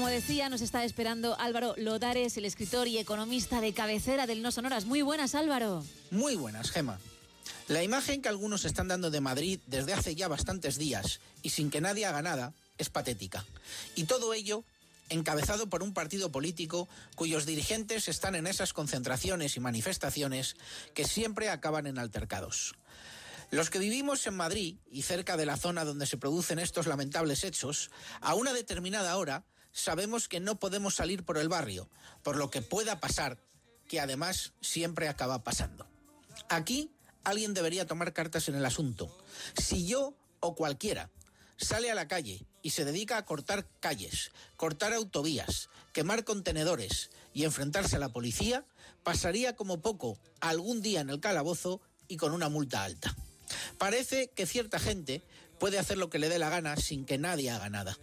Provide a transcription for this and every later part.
Como decía, nos está esperando Álvaro Lodares, el escritor y economista de cabecera del No Sonoras. Muy buenas, Álvaro. Muy buenas, Gema. La imagen que algunos están dando de Madrid desde hace ya bastantes días y sin que nadie haga nada es patética. Y todo ello encabezado por un partido político cuyos dirigentes están en esas concentraciones y manifestaciones que siempre acaban en altercados. Los que vivimos en Madrid y cerca de la zona donde se producen estos lamentables hechos, a una determinada hora sabemos que no podemos salir por el barrio, por lo que pueda pasar, que además siempre acaba pasando. Aquí alguien debería tomar cartas en el asunto. Si yo o cualquiera sale a la calle y se dedica a cortar calles, cortar autovías, quemar contenedores y enfrentarse a la policía, pasaría como poco algún día en el calabozo y con una multa alta. Parece que cierta gente puede hacer lo que le dé la gana sin que nadie haga nada.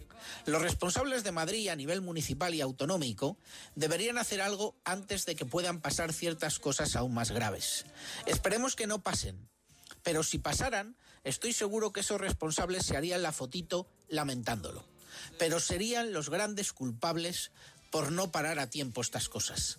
Los responsables de Madrid a nivel municipal y autonómico deberían hacer algo antes de que puedan pasar ciertas cosas aún más graves. Esperemos que no pasen. Pero si pasaran, estoy seguro que esos responsables se harían la fotito lamentándolo. Pero serían los grandes culpables por no parar a tiempo estas cosas.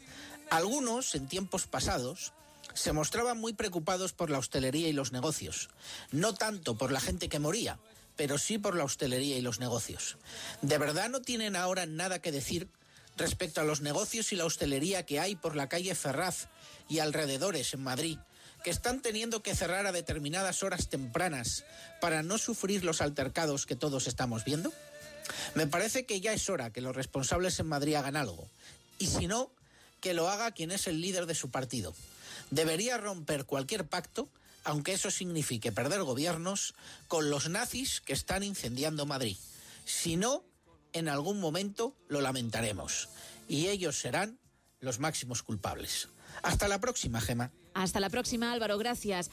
Algunos, en tiempos pasados, se mostraban muy preocupados por la hostelería y los negocios. No tanto por la gente que moría, pero sí por la hostelería y los negocios. ¿De verdad no tienen ahora nada que decir respecto a los negocios y la hostelería que hay por la calle Ferraz y alrededores en Madrid, que están teniendo que cerrar a determinadas horas tempranas para no sufrir los altercados que todos estamos viendo? Me parece que ya es hora que los responsables en Madrid hagan algo. Y si no, que lo haga quien es el líder de su partido. Debería romper cualquier pacto, aunque eso signifique perder gobiernos, con los nazis que están incendiando Madrid. Si no, en algún momento lo lamentaremos. Y ellos serán los máximos culpables. Hasta la próxima, Gema. Hasta la próxima, Álvaro. Gracias.